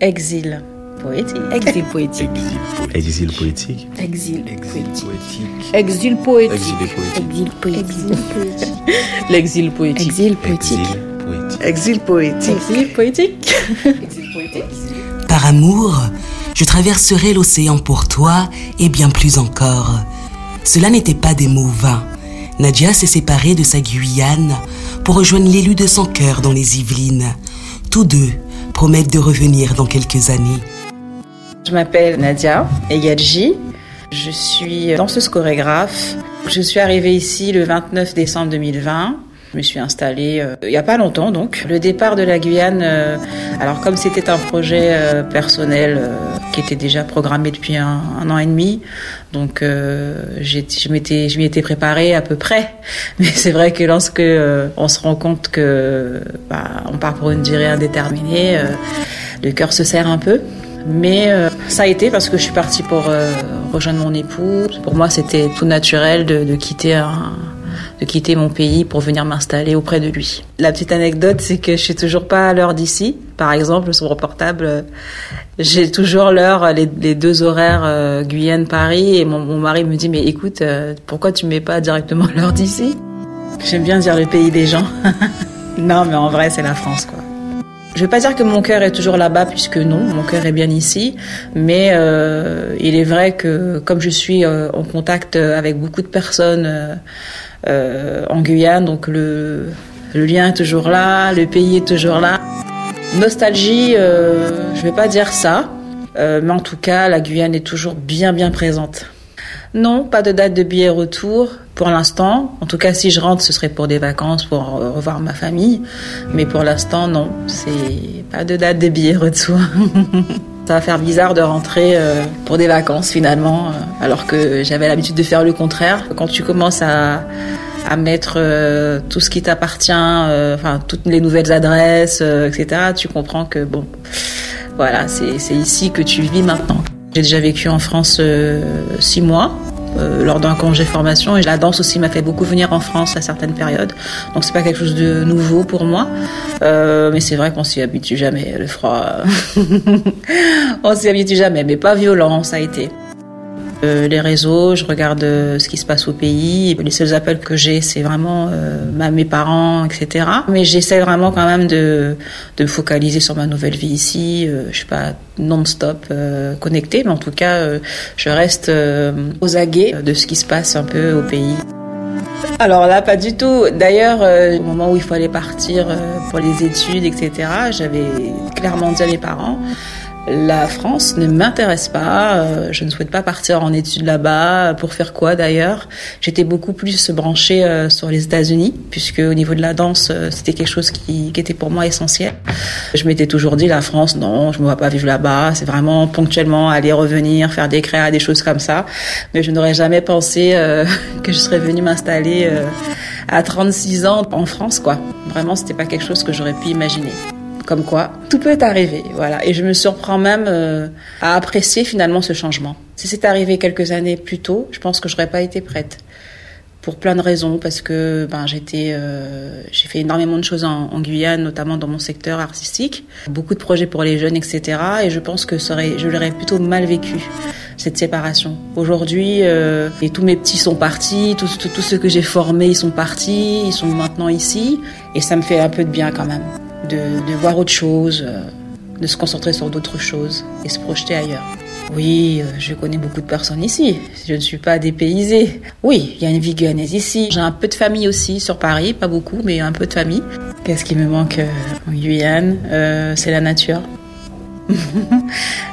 Exil poétique. Exil poétique. Exil poétique. Exil poétique. Exil poétique. Exil poétique. L'exil poétique. Exil poétique. Exil poétique. Exil poétique. Par amour, je traverserai l'océan pour toi et bien plus encore. Cela n'était pas des mots vains. Nadia s'est séparée de sa Guyane pour rejoindre l'élu de son cœur dans les Yvelines. Tous deux promettent de revenir dans quelques années. Je m'appelle Nadia Egadji. Je suis danseuse chorégraphe. Je suis arrivée ici le 29 décembre 2020. Je me suis installée euh, il n'y a pas longtemps donc. Le départ de la Guyane, euh, alors comme c'était un projet euh, personnel euh, qui était déjà programmé depuis un, un an et demi, donc euh, je m'étais je m'y étais préparée à peu près. Mais c'est vrai que lorsque euh, on se rend compte que bah, on part pour une durée indéterminée, le cœur se serre un peu. Mais euh, ça a été parce que je suis partie pour euh, rejoindre mon époux. Pour moi, c'était tout naturel de, de quitter un, de quitter mon pays pour venir m'installer auprès de lui. La petite anecdote, c'est que je suis toujours pas à l'heure d'ici. Par exemple, sur mon portable, euh, j'ai toujours l'heure, les, les deux horaires euh, Guyane-Paris, et mon, mari me dit mais écoute, euh, pourquoi tu mets pas directement l'heure d'ici? J'aime bien dire le pays des gens. non, mais en vrai, c'est la France, quoi. Je vais pas dire que mon cœur est toujours là-bas, puisque non, mon cœur est bien ici. Mais euh, il est vrai que comme je suis euh, en contact avec beaucoup de personnes euh, euh, en Guyane, donc le, lien est toujours là, le pays est toujours là. Nostalgie, euh, je vais pas dire ça, euh, mais en tout cas, la Guyane est toujours bien bien présente. Non, pas de date de billet retour pour l'instant. En tout cas, si je rentre, ce serait pour des vacances, pour revoir ma famille. Mais pour l'instant, non, c'est pas de date de billet retour. Ça va faire bizarre de rentrer euh, pour des vacances finalement, euh, alors que j'avais l'habitude de faire le contraire. Quand tu commences à, à mettre euh, tout ce qui t'appartient, enfin toutes les nouvelles adresses, etc., tu comprends que bon, voilà, c'est ici que tu vis maintenant. J'ai déjà vécu en France six mois euh, lors d'un congé formation et la danse aussi m'a fait beaucoup venir en France à certaines périodes. Donc c'est pas quelque chose de nouveau pour moi, Euh, mais c'est vrai qu'on s'y habitue jamais. Le froid, on s'y habitue jamais, mais pas violent, ça a été. Euh, les réseaux, je regarde euh, ce qui se passe au pays. Les seuls appels que j'ai, c'est vraiment euh, mes parents, etc. Mais j'essaie vraiment quand même de, de me focaliser sur ma nouvelle vie ici. Je suis pas non-stop connectée, mais en tout cas, je reste aux aguets de ce qui se passe un peu au pays. Alors là, pas du tout. D'ailleurs, au moment où il fallait partir pour les études, etc., j'avais clairement dit à mes parents, la France ne m'intéresse pas, euh, je ne souhaite pas partir en études là-bas. Pour faire quoi d'ailleurs J'étais beaucoup plus branchée euh, sur les États-Unis, puisque au niveau de la danse, euh, c'était quelque chose qui, qui était pour moi essentiel. Je m'étais toujours dit, la France, non, je ne me vois pas vivre là-bas. C'est vraiment ponctuellement aller revenir, faire des créas, des choses comme ça. Mais je n'aurais jamais pensé euh, que je serais venue m'installer euh, à 36 ans en France, quoi. Vraiment, c'était pas quelque chose que j'aurais pu imaginer. Comme quoi, tout peut arriver, voilà. Et je me surprends même euh, à apprécier finalement ce changement. Si c'était arrivé quelques années plus tôt, je pense que j'aurais pas été prête. Pour plein de raisons, parce que ben j'étais, euh, j'ai fait énormément de choses en, Guyane, notamment dans mon secteur artistique, beaucoup de projets pour les jeunes, etc. Et je pense que ça je l'aurais plutôt mal vécu cette séparation. Aujourd'hui, euh, et tous mes petits sont partis, tous ceux que j'ai formés, ils sont partis, ils sont maintenant ici, et ça me fait un peu de bien quand même de, voir autre chose, euh, de se concentrer sur d'autres choses et se projeter ailleurs. Oui, euh, je connais beaucoup de personnes ici. Je ne suis pas dépaysée. Oui, il y a une vie guyanaise ici. J'ai un peu de famille aussi sur Paris, pas beaucoup, mais un peu de famille. Qu'est-ce qui me manque euh, en Guyane C'est la nature.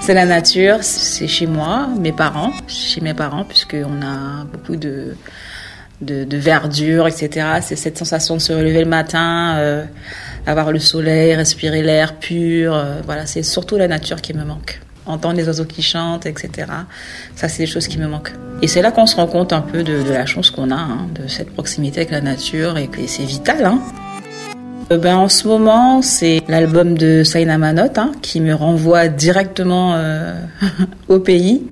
c'est la nature, c'est chez moi, mes parents, chez mes parents, puisqu'on a beaucoup de, de, verdure, etc. C'est cette sensation de se relever le matin, avoir le soleil, respirer l'air pur. euh, voilà, c'est surtout la nature qui me manque. Entendre les oiseaux qui chantent, etc. Ça, c'est des choses qui me manquent. Et c'est là qu'on se rend compte un peu de, de la chance qu'on a, hein, de cette proximité avec la nature, et que c'est vital. Hein. Euh, ben, en ce moment, c'est l'album de Saina Manot hein, qui me renvoie directement euh, au pays.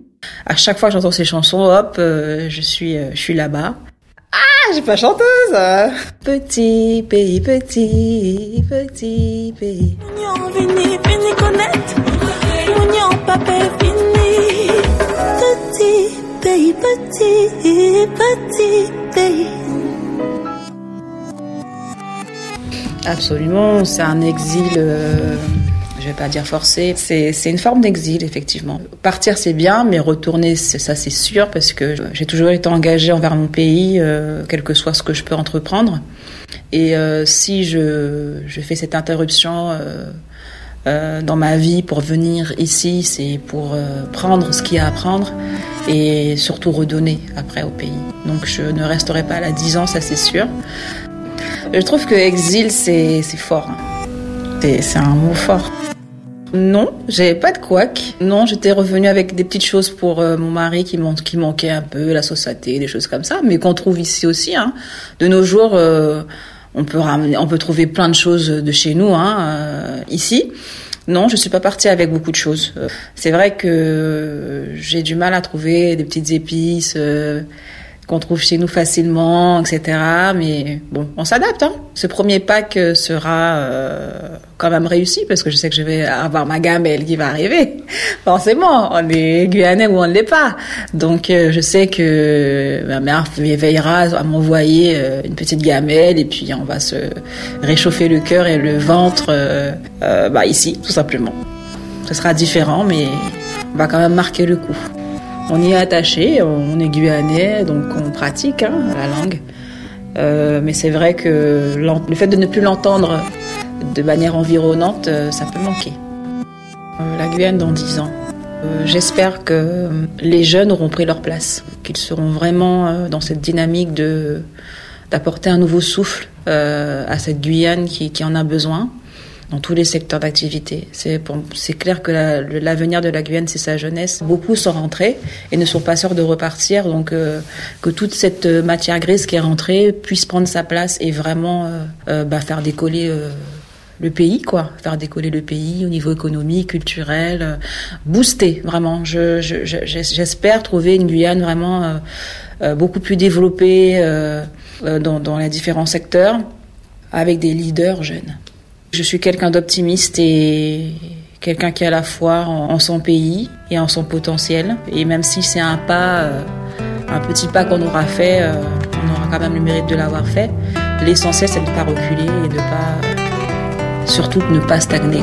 À chaque fois que j'entends ces chansons, hop, euh, je suis, euh, je suis là-bas. Je suis pas chanteuse. Petit pays, petit, petit pays. Petit pays, petit, petit pays. Absolument, c'est un exil. Euh, je vais pas dire forcé, c'est une forme d'exil effectivement. Partir c'est bien, mais retourner ça c'est sûr parce que j'ai toujours été engagée envers mon pays, euh, quel que soit ce que je peux entreprendre. Et euh, si je, fais cette interruption euh, dans ma vie pour venir ici, c'est pour prendre ce qu'il y a à prendre et surtout redonner après au pays. Donc je ne resterai pas là dix ans, ça c'est sûr. Je trouve que exil c'est fort. Hein. C'est un mot fort. Non, j'avais pas de couac. Non, j'étais revenue avec des petites choses pour euh, mon mari qui, qui manquait un peu, la société, des choses comme ça, mais qu'on trouve ici aussi. Hein. De nos jours, euh, on peut ramener, on peut trouver plein de choses de chez nous hein, euh, ici. Non, je suis pas partie avec beaucoup de choses. C'est vrai que j'ai du mal à trouver des petites épices qu'on trouve chez nous facilement, etc. Mais bon, on s'adapte. Hein. Ce premier pack euh, sera euh, quand même réussi parce que je sais que je vais avoir ma gamelle qui va arriver. Forcément, on est guyanais ou on ne l'est pas. Donc euh, je sais que ma mère veillera à m'envoyer une petite gamelle et puis on va se réchauffer le cœur et le ventre bah, ici, tout simplement. Ce sera différent, mais on va quand même marquer le coup. On y est attaché, on est guyanais, donc on pratique hein, la langue. Euh, mais c'est vrai que le fait de ne plus l'entendre de manière environnante, euh, ça peut manquer. Euh, la Guyane dans 10 ans. J'espère que les jeunes auront pris leur place, qu'ils seront vraiment dans cette dynamique de d'apporter un nouveau souffle à cette Guyane qui en a besoin dans tous les secteurs d'activité. C'est, clair que l'avenir de la Guyane, c'est sa jeunesse. Beaucoup sont rentrés et ne sont pas sûrs de repartir. Donc, euh, que toute cette matière grise qui est rentrée puisse prendre sa place et vraiment euh, euh, bah, faire décoller le pays, quoi. Faire décoller le pays au niveau économique, culturel, booster, vraiment. Je, je, j'espère trouver une Guyane vraiment beaucoup plus développée dans les différents secteurs avec des leaders jeunes. Je suis quelqu'un d'optimiste et quelqu'un qui a la foi en, son pays et en son potentiel. Et même si c'est un pas, euh, un petit pas qu'on aura fait, euh, on aura quand même le mérite de l'avoir fait. L'essentiel, c'est de ne pas reculer et de pas, surtout de ne pas stagner.